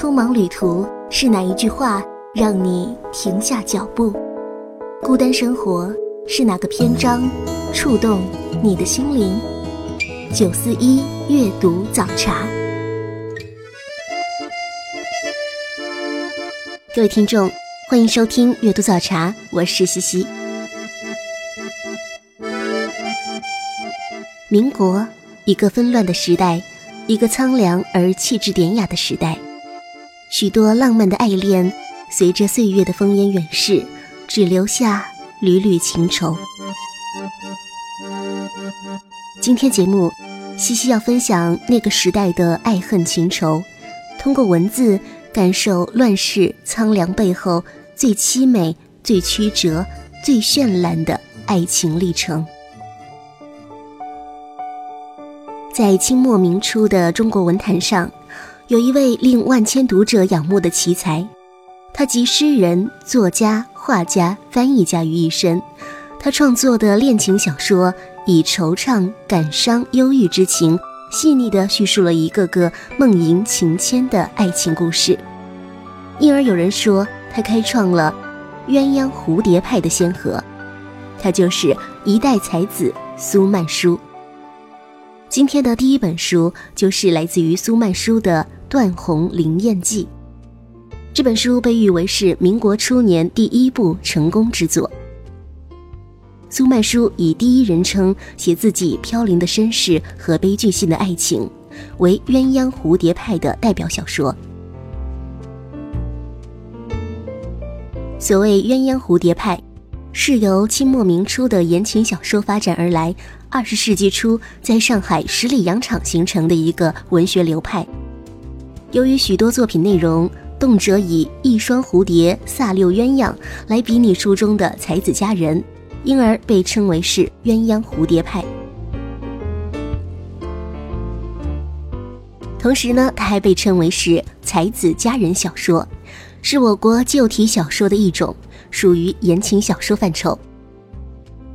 匆忙旅途是哪一句话让你停下脚步？孤单生活是哪个篇章触动你的心灵？九四一阅读早茶，各位听众，欢迎收听阅读早茶，我是西西。民国，一个纷乱的时代，一个苍凉而气质典雅的时代。许多浪漫的爱恋，随着岁月的风烟远逝，只留下缕缕情愁。今天节目，西西要分享那个时代的爱恨情仇，通过文字感受乱世苍凉背后最凄美、最曲折、最绚烂的爱情历程。在清末明初的中国文坛上。有一位令万千读者仰慕的奇才，他集诗人、作家、画家、翻译家于一身。他创作的恋情小说，以惆怅、感伤、忧郁之情，细腻地叙述了一个个梦萦情牵的爱情故事。因而有人说，他开创了鸳鸯蝴蝶派的先河。他就是一代才子苏曼殊。今天的第一本书就是来自于苏曼殊的。《断鸿灵艳记》这本书被誉为是民国初年第一部成功之作。苏曼殊以第一人称写自己飘零的身世和悲剧性的爱情，为鸳鸯蝴蝶派的代表小说。所谓鸳鸯蝴蝶派，是由清末明初的言情小说发展而来，二十世纪初在上海十里洋场形成的一个文学流派。由于许多作品内容动辄以一双蝴蝶飒六鸳鸯来比拟书中的才子佳人，因而被称为是鸳鸯蝴蝶派。同时呢，它还被称为是才子佳人小说，是我国旧体小说的一种，属于言情小说范畴。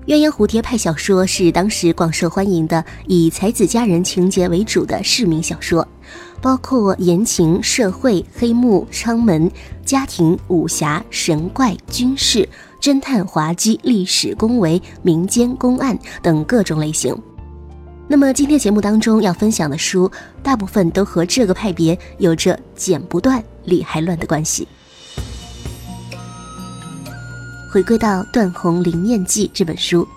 鸳鸯蝴蝶派小说是当时广受欢迎的以才子佳人情节为主的市民小说。包括言情、社会、黑幕、昌门、家庭、武侠、神怪、军事、侦探、滑稽、历史、恭维、民间公案等各种类型。那么今天节目当中要分享的书，大部分都和这个派别有着剪不断、理还乱的关系。回归到《断鸿灵艳记》这本书，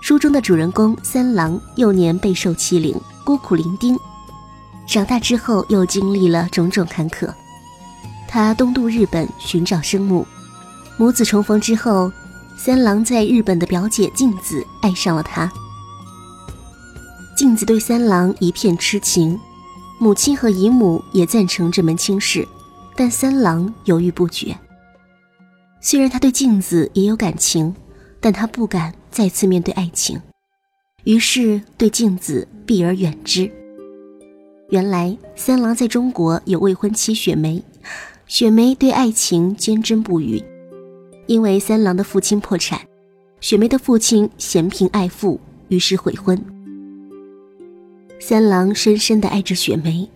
书中的主人公三郎幼年备受欺凌，孤苦伶仃。长大之后，又经历了种种坎坷。他东渡日本寻找生母，母子重逢之后，三郎在日本的表姐静子爱上了他。静子对三郎一片痴情，母亲和姨母也赞成这门亲事，但三郎犹豫不决。虽然他对静子也有感情，但他不敢再次面对爱情，于是对静子避而远之。原来三郎在中国有未婚妻雪梅，雪梅对爱情坚贞不渝。因为三郎的父亲破产，雪梅的父亲嫌贫爱富，于是悔婚。三郎深深的爱着雪梅，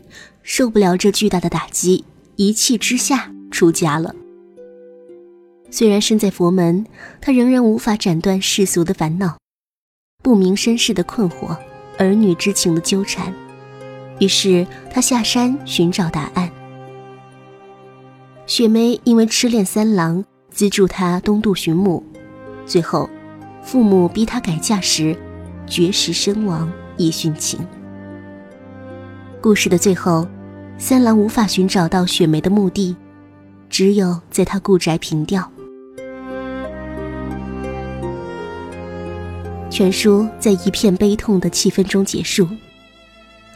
受不了这巨大的打击，一气之下出家了。虽然身在佛门，他仍然无法斩断世俗的烦恼、不明身世的困惑、儿女之情的纠缠。于是他下山寻找答案。雪梅因为痴恋三郎，资助他东渡寻母，最后，父母逼他改嫁时，绝食身亡以殉情。故事的最后，三郎无法寻找到雪梅的墓地，只有在他故宅凭吊。全书在一片悲痛的气氛中结束。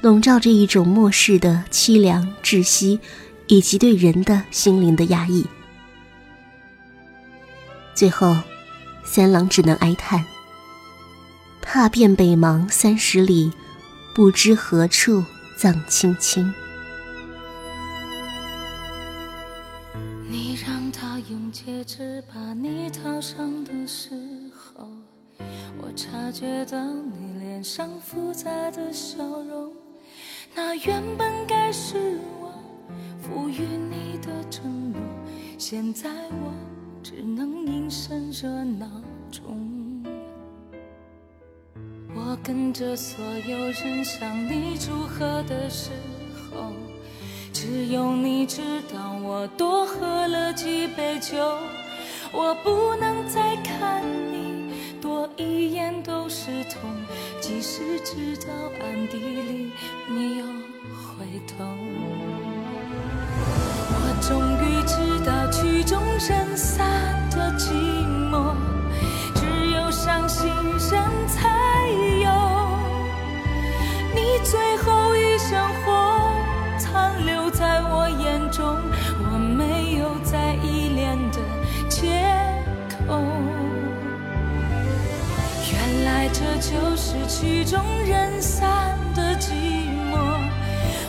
笼罩着一种末世的凄凉、窒息，以及对人的心灵的压抑。最后，三郎只能哀叹：“踏遍北邙三十里，不知何处葬青青。”你让他用戒指把你套上的时候，我察觉到你脸上复杂的笑容。那原本该是我赋予你的承诺现在我只能隐身热闹中，我跟着所有人向你祝贺的时候，只有你知道我多喝了几杯酒，我不能再看你多一眼都是痛，即使知道暗地里曲终人散的寂寞，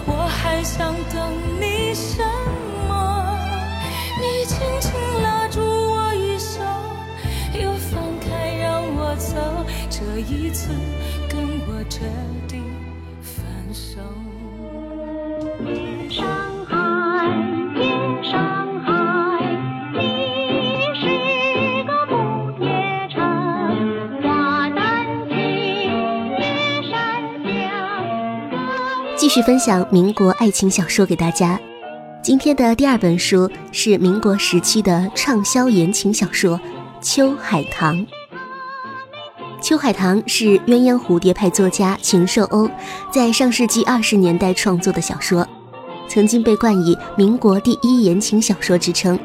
我还想等你什么？你轻轻拉住我衣袖，又放开让我走，这一次跟我真续分享民国爱情小说给大家。今天的第二本书是民国时期的畅销言情小说《秋海棠》。《秋海棠》是鸳鸯蝴蝶派作家秦寿欧在上世纪二十年代创作的小说，曾经被冠以“民国第一言情小说”之称。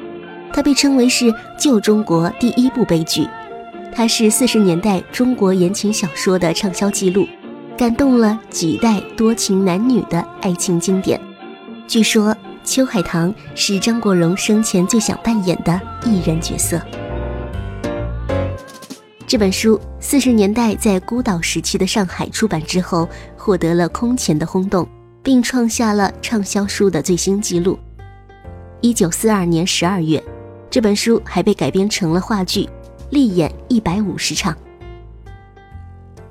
它被称为是旧中国第一部悲剧。它是四十年代中国言情小说的畅销记录，感动了几代多情男女的爱情经典。据说。秋海棠是张国荣生前最想扮演的艺人角色。这本书四十年代在孤岛时期的上海出版之后，获得了空前的轰动，并创下了畅销书的最新纪录。一九四二年十二月，这本书还被改编成了话剧，力演一百五十场。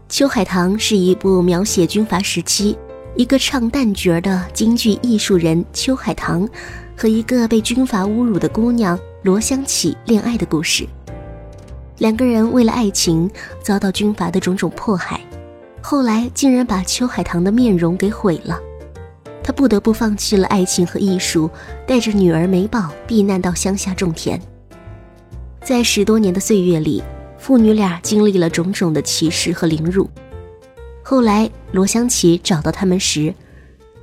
秋海棠是一部描写军阀时期。一个唱旦角的京剧艺术人秋海棠，和一个被军阀侮辱的姑娘罗香起恋爱的故事。两个人为了爱情遭到军阀的种种迫害，后来竟然把秋海棠的面容给毁了。他不得不放弃了爱情和艺术，带着女儿美宝避难到乡下种田。在十多年的岁月里，父女俩经历了种种的歧视和凌辱。后来，罗香琪找到他们时，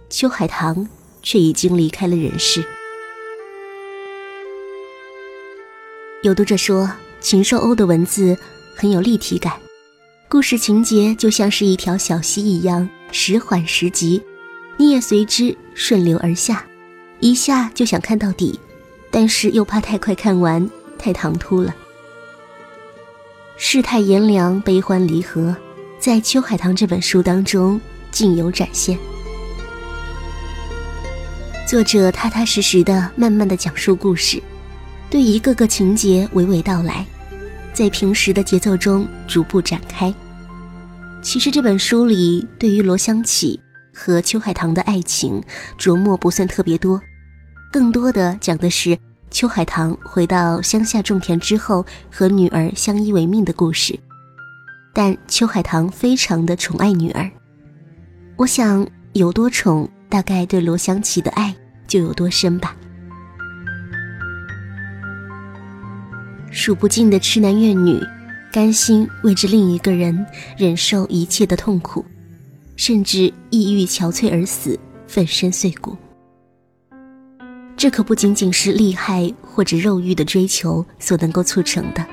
秋海棠却已经离开了人世。有读者说，禽兽欧的文字很有立体感，故事情节就像是一条小溪一样，时缓时急，你也随之顺流而下，一下就想看到底，但是又怕太快看完，太唐突了。世态炎凉，悲欢离合。在《秋海棠》这本书当中，尽有展现。作者踏踏实实的、慢慢的讲述故事，对一个个情节娓娓道来，在平时的节奏中逐步展开。其实这本书里对于罗香起和秋海棠的爱情琢磨不算特别多，更多的讲的是秋海棠回到乡下种田之后和女儿相依为命的故事。但秋海棠非常的宠爱女儿，我想有多宠，大概对罗香琪的爱就有多深吧。数不尽的痴男怨女，甘心为着另一个人忍受一切的痛苦，甚至抑郁憔悴而死，粉身碎骨。这可不仅仅是厉害或者肉欲的追求所能够促成的，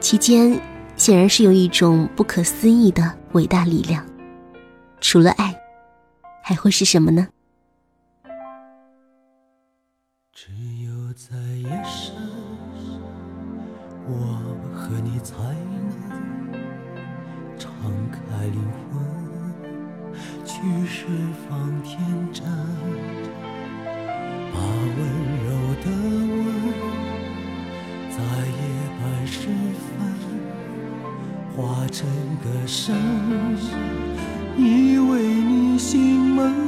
其间。显然是有一种不可思议的伟大力量，除了爱，还会是什么呢？只有在夜深，我和你才能敞开灵魂，去释放天真，温柔的吻，在夜半时分。化成歌声，依偎你心门。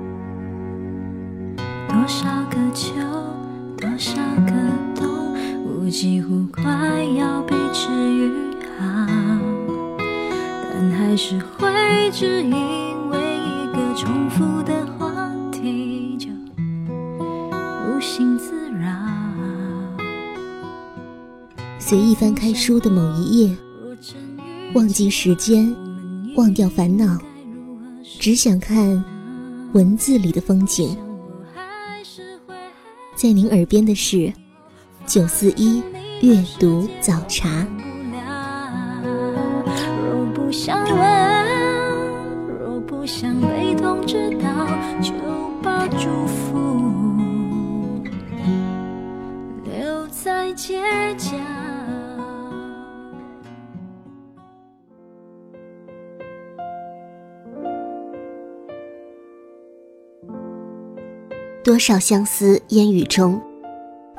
书的某一页，忘记时间，忘掉烦恼，只想看文字里的风景。在您耳边的是九四一阅读早茶。若不想问，若不想被通知到，就把祝福留在街角。多少相思烟雨中。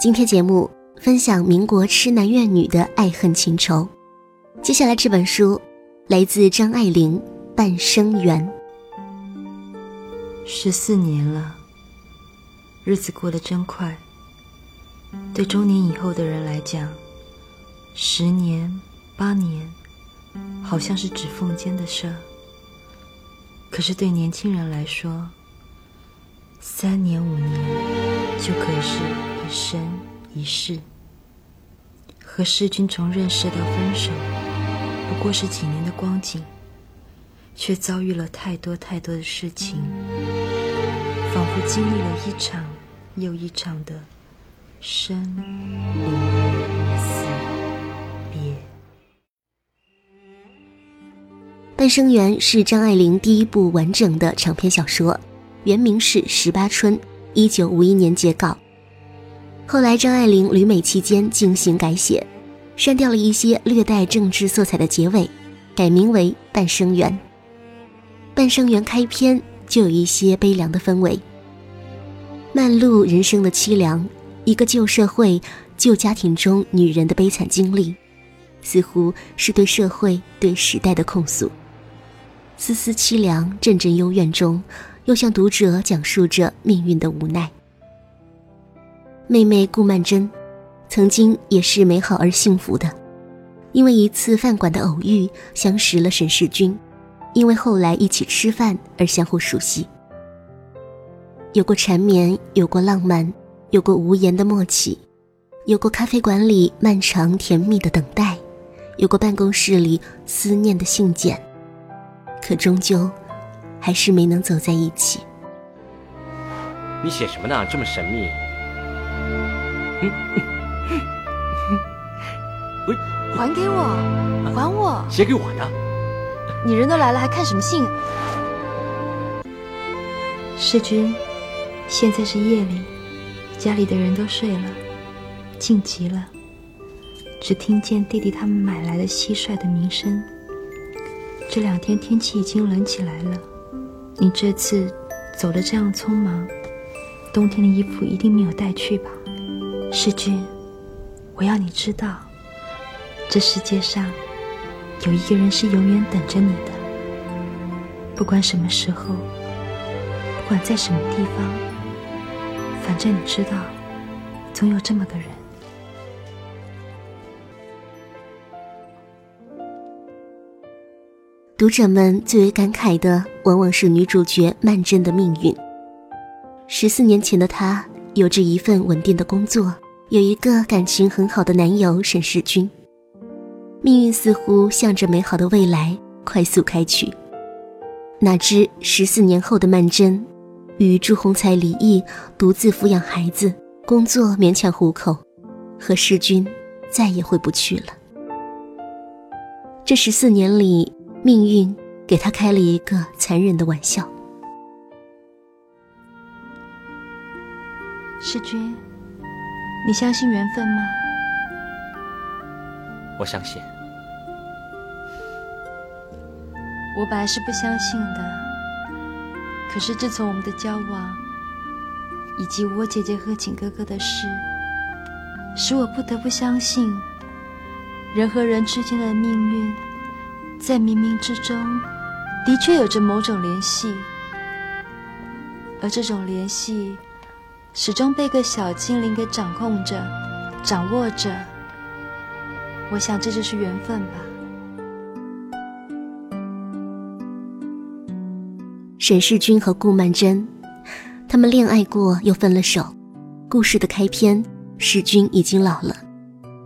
今天节目分享民国痴男怨女的爱恨情仇。接下来这本书来自张爱玲《半生缘》。十四年了，日子过得真快。对中年以后的人来讲，十年、八年，好像是指缝间的事儿。可是对年轻人来说，三年五年就可以是一生一世。和世君从认识到分手，不过是几年的光景，却遭遇了太多太多的事情，仿佛经历了一场又一场的生离死别。《半生缘》是张爱玲第一部完整的长篇小说，原名是《十八春》，一九五一年截稿。后来张爱玲旅美期间进行改写，删掉了一些略带政治色彩的结尾，改名为《半生缘》。《半生缘》开篇就有一些悲凉的氛围，漫露人生的凄凉，一个旧社会、旧家庭中女人的悲惨经历，似乎是对社会、对时代的控诉。丝丝凄凉，阵阵幽怨中，又向读者讲述着命运的无奈。妹妹顾曼桢，曾经也是美好而幸福的，因为一次饭馆的偶遇相识了沈世钧，因为后来一起吃饭而相互熟悉。有过缠绵，有过浪漫，有过无言的默契，有过咖啡馆里漫长甜蜜的等待，有过办公室里思念的信件。可终究，还是没能走在一起。你写什么呢？这么神秘。还给我，还我！写给我的。你人都来了，还看什么信？世君，现在是夜里，家里的人都睡了，静极了，只听见弟弟他们买来的蟋蟀的鸣声。这两天天气已经冷起来了，你这次走的这样匆忙，冬天的衣服一定没有带去吧？世君，我要你知道，这世界上有一个人是永远等着你的，不管什么时候，不管在什么地方，反正你知道，总有这么个人。读者们最为感慨的，往往是女主角曼桢的命运。十四年前的她，有着一份稳定的工作，有一个感情很好的男友沈世钧。命运似乎向着美好的未来快速开去。哪知十四年后的曼桢，与朱鸿才离异，独自抚养孩子，工作勉强糊口，和世钧再也回不去了。这十四年里，命运给他开了一个残忍的玩笑。世君，你相信缘分吗？我相信。我本来是不相信的，可是自从我们的交往，以及我姐姐和景哥哥的事，使我不得不相信，人和人之间的命运，在冥冥之中，的确有着某种联系，而这种联系。始终被个小精灵给掌控着、掌握着。我想这就是缘分吧。沈世钧和顾曼桢，他们恋爱过又分了手。故事的开篇，世钧已经老了，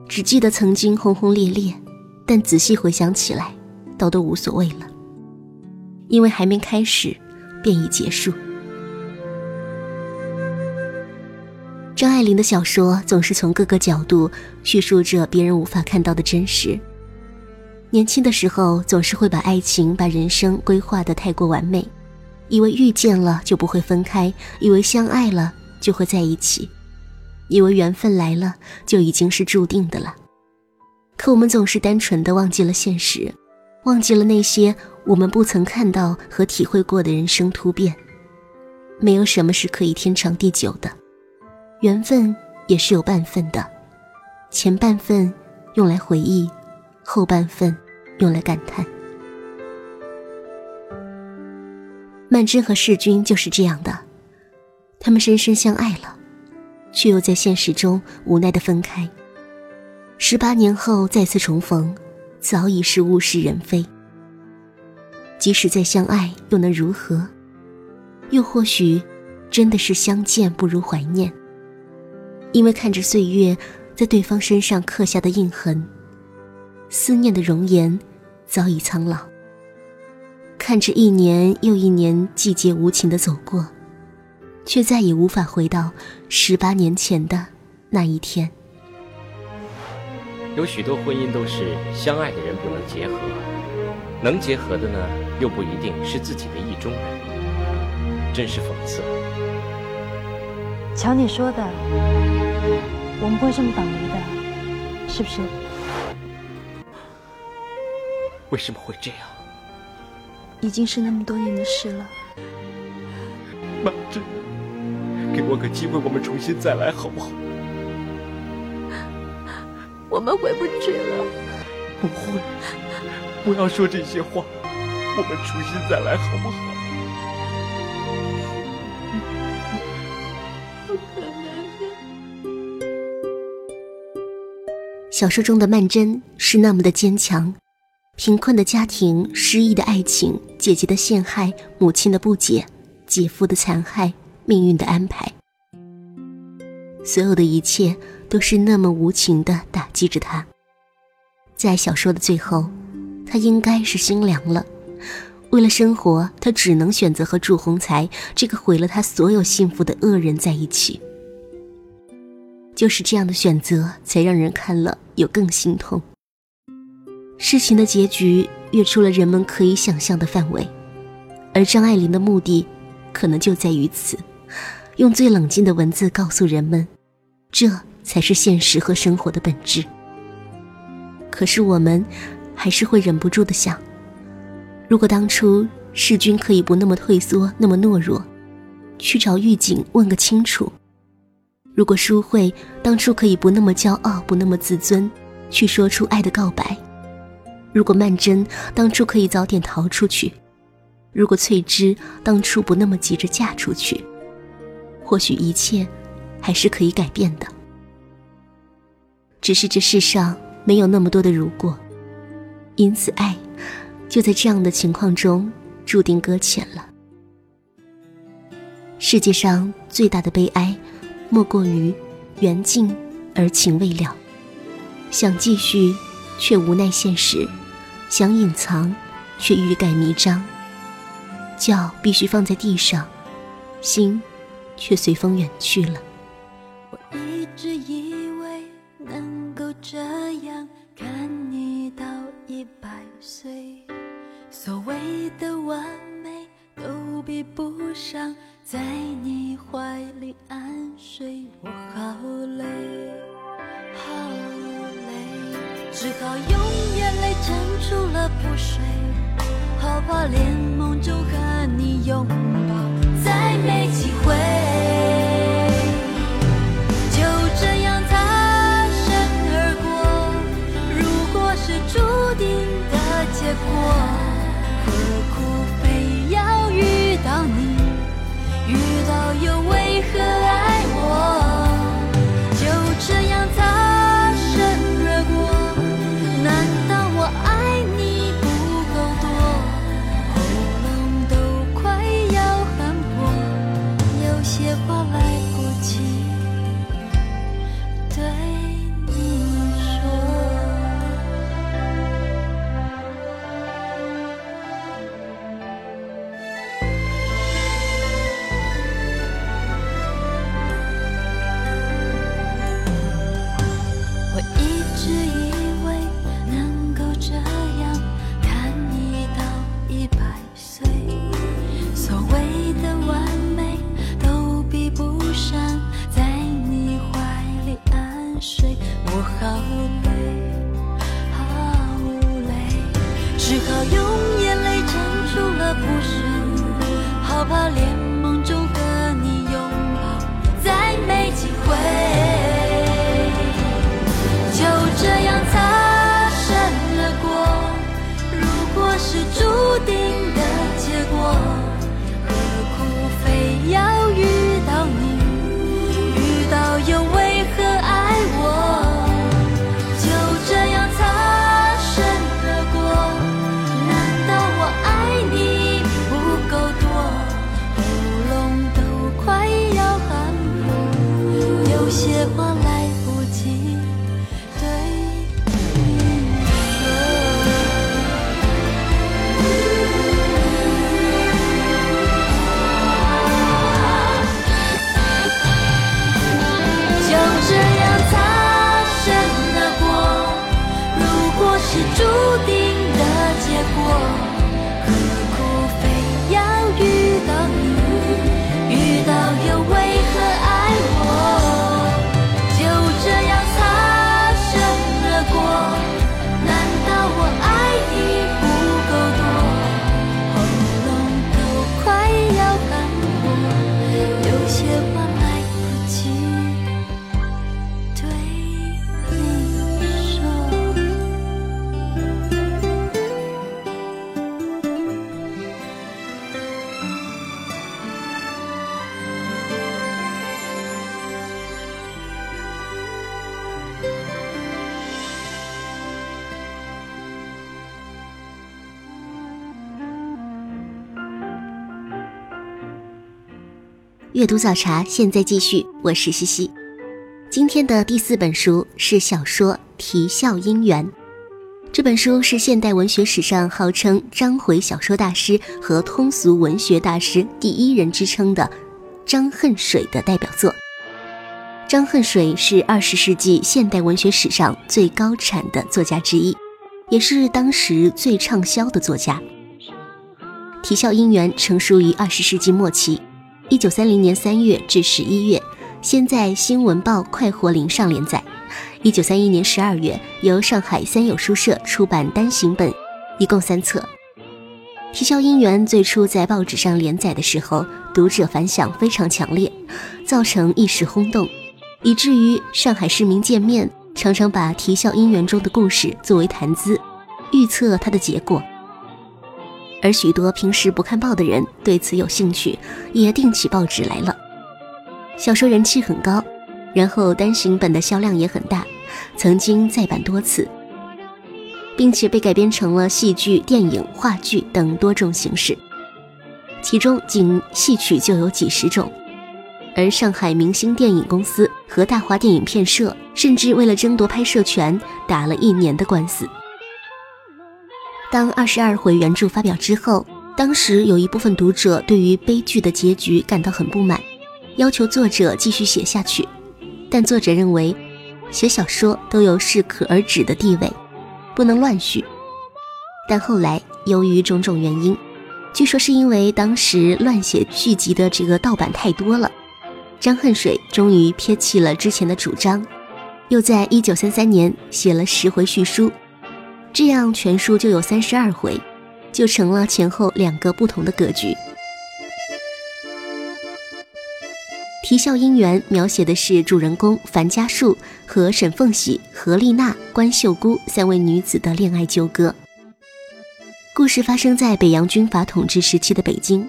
只记得曾经轰轰烈烈，但仔细回想起来，倒都无所谓了，因为还没开始，便已结束。张爱玲的小说总是从各个角度叙述着别人无法看到的真实。年轻的时候总是会把爱情、把人生规划的太过完美，以为遇见了就不会分开，以为相爱了就会在一起，以为缘分来了就已经是注定的了。可我们总是单纯的忘记了现实，忘记了那些我们不曾看到和体会过的人生突变。没有什么是可以天长地久的。缘分也是有半分的，前半份用来回忆，后半份用来感叹。曼桢和世钧就是这样的，他们深深相爱了，却又在现实中无奈的分开。十八年后再次重逢，早已是物是人非。即使再相爱，又能如何？又或许，真的是相见不如怀念。因为看着岁月在对方身上刻下的印痕，思念的容颜早已苍老。看着一年又一年季节无情的走过，却再也无法回到十八年前的那一天。有许多婚姻都是相爱的人不能结合，能结合的呢，又不一定是自己的意中人，真是讽刺。瞧你说的。我们不会这么倒霉的，是不是？为什么会这样？已经是那么多年的事了。妈，这，给我个机会，我们重新再来，好不好？我们回不去了。不会，不要说这些话，我们重新再来，好不好？小说中的曼桢是那么的坚强，贫困的家庭、失意的爱情、姐姐的陷害、母亲的不解、姐夫的残害、命运的安排，所有的一切都是那么无情的打击着他。在小说的最后，他应该是心凉了。为了生活，他只能选择和祝鸿才这个毁了他所有幸福的恶人在一起。就是这样的选择，才让人看了有更心痛。事情的结局越出了人们可以想象的范围，而张爱玲的目的，可能就在于此，用最冷静的文字告诉人们，这才是现实和生活的本质。可是我们，还是会忍不住的想，如果当初世君可以不那么退缩，那么懦弱，去找狱警问个清楚。如果淑慧当初可以不那么骄傲，不那么自尊，去说出爱的告白；如果曼桢当初可以早点逃出去；如果翠芝当初不那么急着嫁出去，或许一切还是可以改变的。只是这世上没有那么多的如果，因此爱就在这样的情况中注定搁浅了。世界上最大的悲哀，莫过于缘尽而情未了，想继续却无奈现实，想隐藏却欲盖弥彰。脚必须放在地上，心却随风远去了。阅读早茶现在继续，我是西西。今天的第四本书是小说《啼笑姻缘》。这本书是现代文学史上号称章回小说大师和通俗文学大师第一人之称的张恨水的代表作。张恨水是二十世纪现代文学史上最高产的作家之一，也是当时最畅销的作家。《啼笑姻缘》成书于二十世纪末期，一九三零年三月至十一月，先在《新闻报》快活林上连载。一九三一年十二月，由上海三友书社出版单行本，一共三册。《啼笑姻缘》最初在报纸上连载的时候，读者反响非常强烈，造成一时轰动，以至于上海市民见面常常把《啼笑姻缘》中的故事作为谈资，预测它的结果。而许多平时不看报的人对此有兴趣，也订起报纸来了。小说人气很高，然后单行本的销量也很大，曾经再版多次。并且被改编成了戏剧、电影、话剧等多种形式，其中仅戏曲就有几十种。而上海明星电影公司和大华电影片社甚至为了争夺拍摄权，打了一年的官司。当二十二回原著发表之后，当时有一部分读者对于悲剧的结局感到很不满，要求作者继续写下去。但作者认为，写小说都有适可而止的地位，不能乱续。但后来由于种种原因，据说是因为当时乱写续集的这个盗版太多了。张恨水终于撇弃了之前的主张，又在一九三三年写了十回续书，这样全书就有三十二回，就成了前后两个不同的格局。《啼笑姻缘》描写的是主人公樊家树和沈凤喜、何丽娜、关秀姑三位女子的恋爱纠葛。故事发生在北洋军阀统治时期的北京。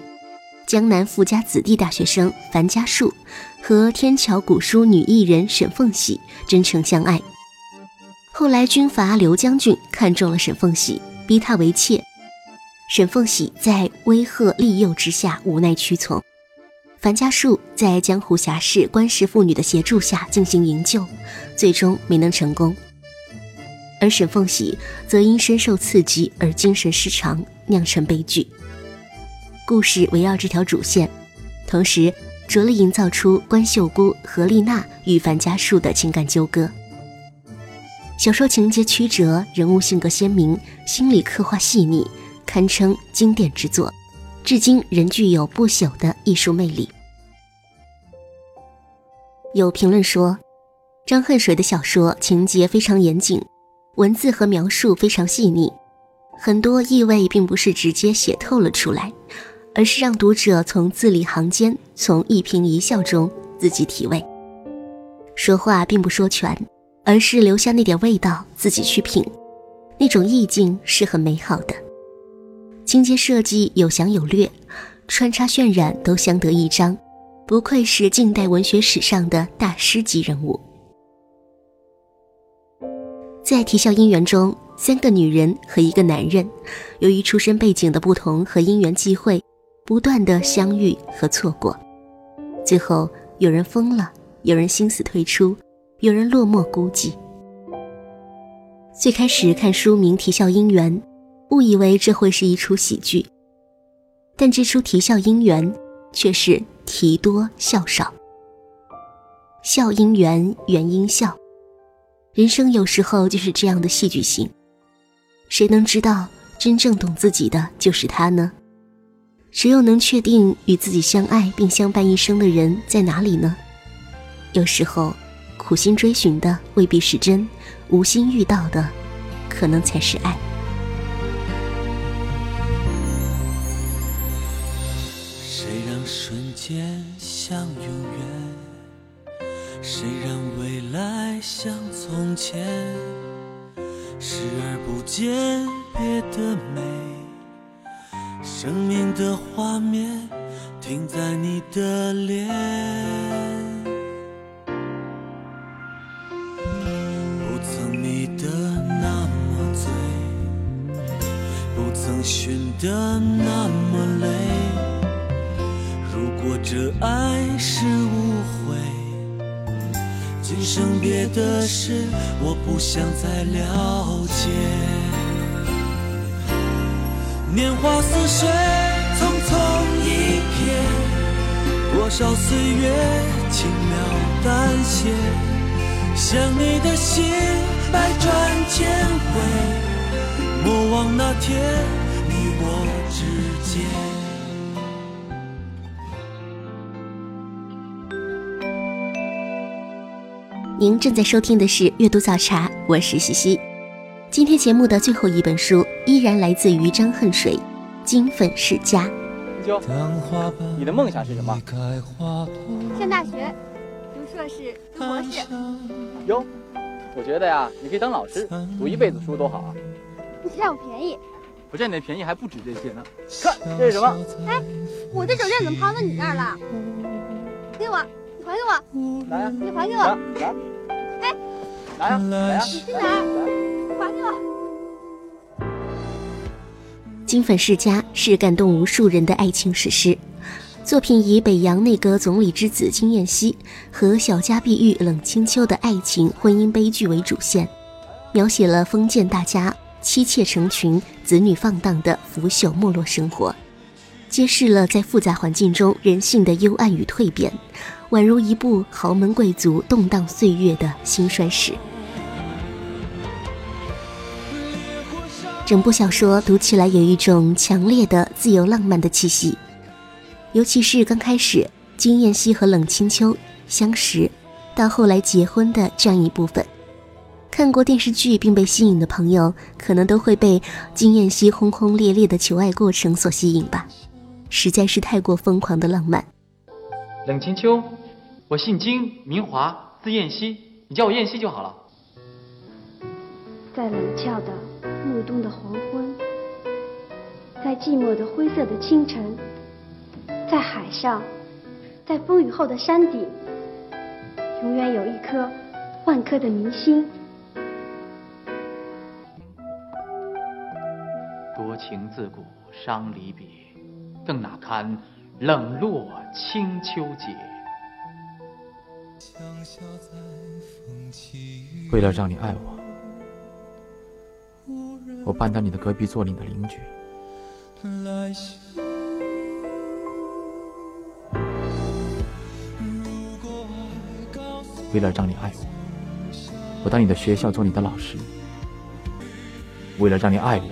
江南富家子弟大学生樊家树和天桥古书女艺人沈凤喜真诚相爱。后来军阀刘将军看中了沈凤喜，逼她为妾。沈凤喜在威吓利诱之下无奈屈从。樊家树在江湖侠士关氏妇女的协助下进行营救，最终没能成功。而沈凤喜则因深受刺激而精神失常，酿成悲剧。故事围绕这条主线，同时着力营造出关秀姑、何丽娜与樊家树的情感纠葛。小说情节曲折，人物性格鲜明，心理刻画细腻，堪称经典之作，至今仍具有不朽的艺术魅力。有评论说，张恨水的小说情节非常严谨，文字和描述非常细腻，很多意味并不是直接写透了出来。而是让读者从字里行间，从一颦一笑中自己体味。说话并不说全，而是留下那点味道自己去品，那种意境是很美好的。情节设计有详有略，穿插渲染都相得益彰，不愧是近代文学史上的大师级人物。在《啼笑姻缘》中，三个女人和一个男人，由于出身背景的不同和因缘际会。不断的相遇和错过，最后有人疯了，有人心死退出，有人落寞孤寂。最开始看书名《啼笑姻缘》，误以为这会是一出喜剧，但这出《啼笑姻缘》却是啼多笑少。笑姻缘，缘因笑，人生有时候就是这样的戏剧性。谁能知道真正懂自己的就是他呢？谁又能确定与自己相爱并相伴一生的人在哪里呢？有时候，苦心追寻的未必是真，无心遇到的，可能才是爱。谁让瞬间像永远？谁让未来像从前？视而不见，别的美。生命的画面停在你的脸，寻得那么累。如果这爱是误会，今生别的事我不想再了解。年华似水，匆匆一瞥，多少岁月轻描淡写，想你的心百转千回，莫忘那天您正在收听的是阅读早茶，我是西西。今天节目的最后一本书依然来自于张恨水，《金粉世家》。秋，你的梦想是什么？上大学，读硕士，读博士。哟，我觉得呀，你可以当老师，读一辈子书多好啊！你占我便宜。我占你的便宜还不止这些呢。看，这是什么？哎，我的手链怎么跑到你那儿了？给我，你还给我。来呀！你还给我。来。哎，来呀！来呀！你去哪儿？还给我！金粉世家是感动无数人的爱情史诗。作品以北洋内阁总理之子金燕西和小家碧玉冷清秋的爱情婚姻悲剧为主线，描写了封建大家妻妾成群、子女放荡的腐朽没落生活，揭示了在复杂环境中人性的幽暗与蜕变，宛如一部豪门贵族动荡岁月的兴衰史。整部小说读起来有一种强烈的自由浪漫的气息。尤其是刚开始金燕西和冷清秋相识，到后来结婚的这样一部分，看过电视剧并被吸引的朋友，可能都会被金燕西轰轰烈烈的求爱过程所吸引吧，实在是太过疯狂的浪漫。冷清秋，我姓金，名华，字燕西，你叫我燕西就好了。在冷峭的暮冬的黄昏，在寂寞的灰色的清晨。在海上，在风雨后的山顶，永远有一颗万颗的明星。情自古伤离别，更哪堪冷落清秋节。为了让你爱我，我搬到你的隔壁做你的邻居。为了让你爱我，我到你的学校做你的老师。为了让你爱我，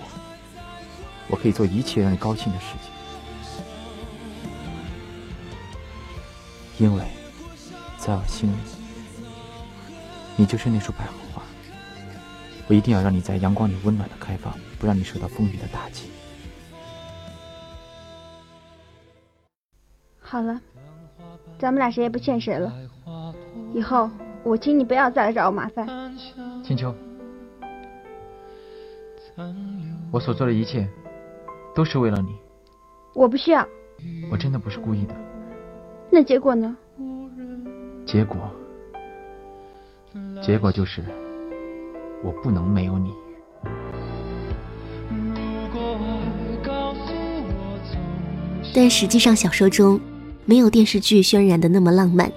我可以做一切让你高兴的事情。因为，在我心里，你就是那束百合花。我一定要让你在阳光里温暖的开放，不让你受到风雨的打击。好了，咱们俩谁也不欠谁了。以后我请你不要再来找我麻烦。青秋，我所做的一切都是为了你。我不需要。我真的不是故意的。那结果呢？结果，结果就是我不能没有你。但实际上，小说中没有电视剧渲染的那么浪漫。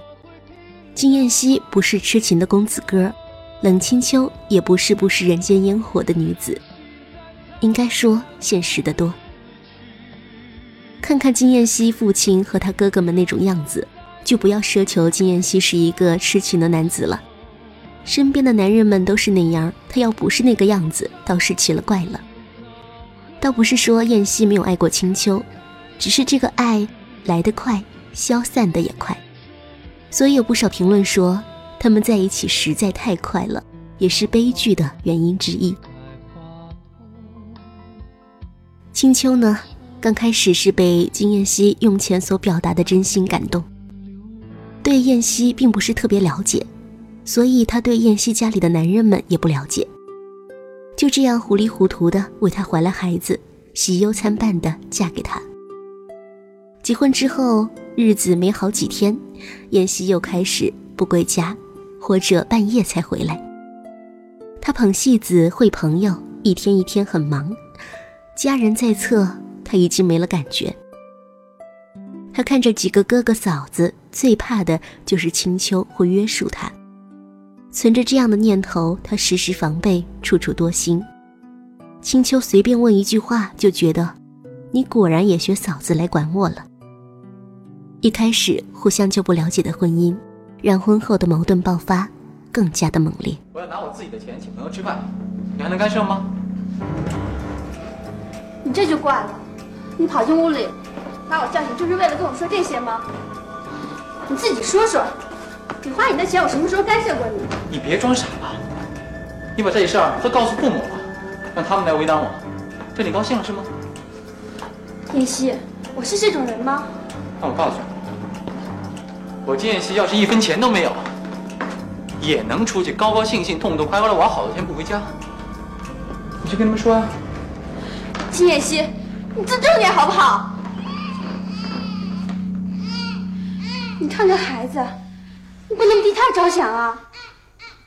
金燕西不是痴情的公子哥，冷清秋也不是不食人间烟火的女子，应该说现实的多。看看金燕西父亲和他哥哥们那种样子，就不要奢求金燕西是一个痴情的男子了。身边的男人们都是那样，他要不是那个样子，倒是奇了怪了。倒不是说燕西没有爱过青秋，只是这个爱来得快，消散的也快。所以有不少评论说，他们在一起实在太快了，也是悲剧的原因之一。青秋呢，刚开始是被金燕西用钱所表达的真心感动，对燕西并不是特别了解，所以他对燕西家里的男人们也不了解，就这样糊里糊涂的为他怀了孩子，喜忧参半的嫁给他。结婚之后，日子没好几天，燕西又开始不归家，或者半夜才回来。他捧戏子、会朋友，一天一天很忙。家人在侧，他已经没了感觉。他看着几个哥哥嫂子，最怕的就是青秋会约束他。存着这样的念头，他时时防备，处处多心。青秋随便问一句话，就觉得，你果然也学嫂子来管我了。一开始互相就不了解的婚姻，让婚后的矛盾爆发更加的猛烈。我要拿我自己的钱请朋友吃饭，你还能干涉吗？你这就怪了，你跑进屋里把我叫醒，就是为了跟我说这些吗？你自己说说，你花你的钱，我什么时候干涉过你？你别装傻了，你把这事儿都告诉父母了，让他们来为难我，这你高兴了是吗？燕西，我是这种人吗？那我告诉你，我金燕西要是一分钱都没有，也能出去高高兴兴、痛痛快快的玩好多天不回家。你去跟他们说啊。金燕西，你自重点好不好？你看这孩子，你不能替他着想啊。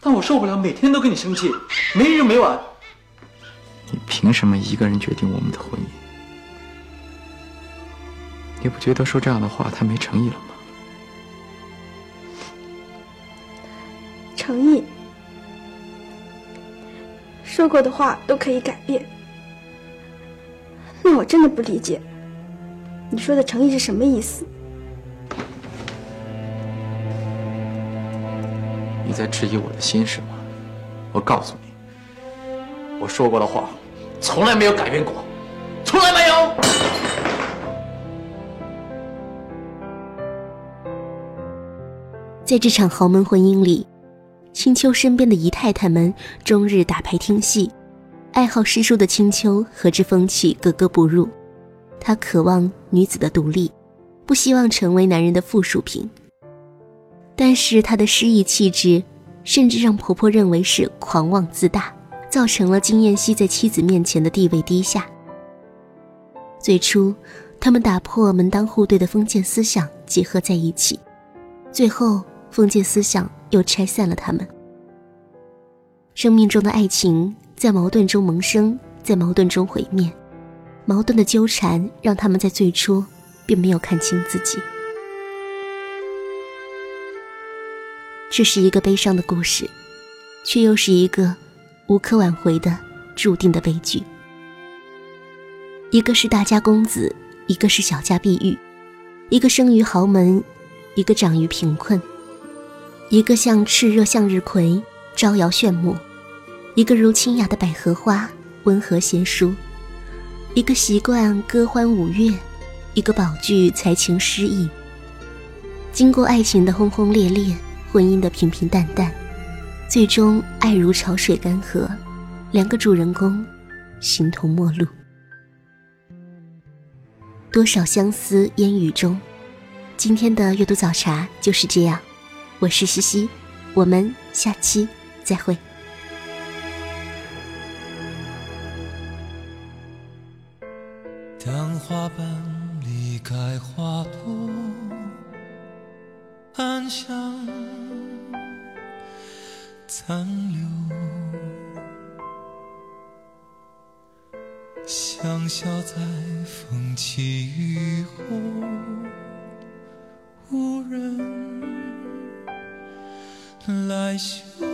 但我受不了每天都跟你生气，没日没晚。你凭什么一个人决定我们的婚姻？你不觉得说这样的话太没诚意了吗？诚意，说过的话都可以改变。那我真的不理解，你说的诚意是什么意思？你在质疑我的心是吗？我告诉你，我说过的话从来没有改变过，从来没有。在这场豪门婚姻里，青丘身边的姨太太们终日打牌听戏，爱好诗书的青丘和之风气格格不入。她渴望女子的独立，不希望成为男人的附属品。但是她的诗意气质，甚至让婆婆认为是狂妄自大，造成了金燕西在妻子面前的地位低下。最初，他们打破门当户对的封建思想，结合在一起，最后。封建思想又拆散了他们。生命中的爱情在矛盾中萌生，在矛盾中毁灭。矛盾的纠缠让他们在最初并没有看清自己。这是一个悲伤的故事，却又是一个无可挽回的注定的悲剧。一个是大家公子，一个是小家碧玉，一个生于豪门，一个长于贫困。一个像炽热向日葵，招摇炫目；一个如清雅的百合花，温和贤淑；一个习惯歌欢舞乐，一个宝具才情诗意。经过爱情的轰轰烈烈，婚姻的平平淡淡，最终爱如潮水干涸，两个主人公形同陌路。多少相思烟雨中，今天的阅读早茶就是这样。我是西西，我们下期再会。花瓣离开花朵，暗香残留，香消在风起雨后，无人。来修。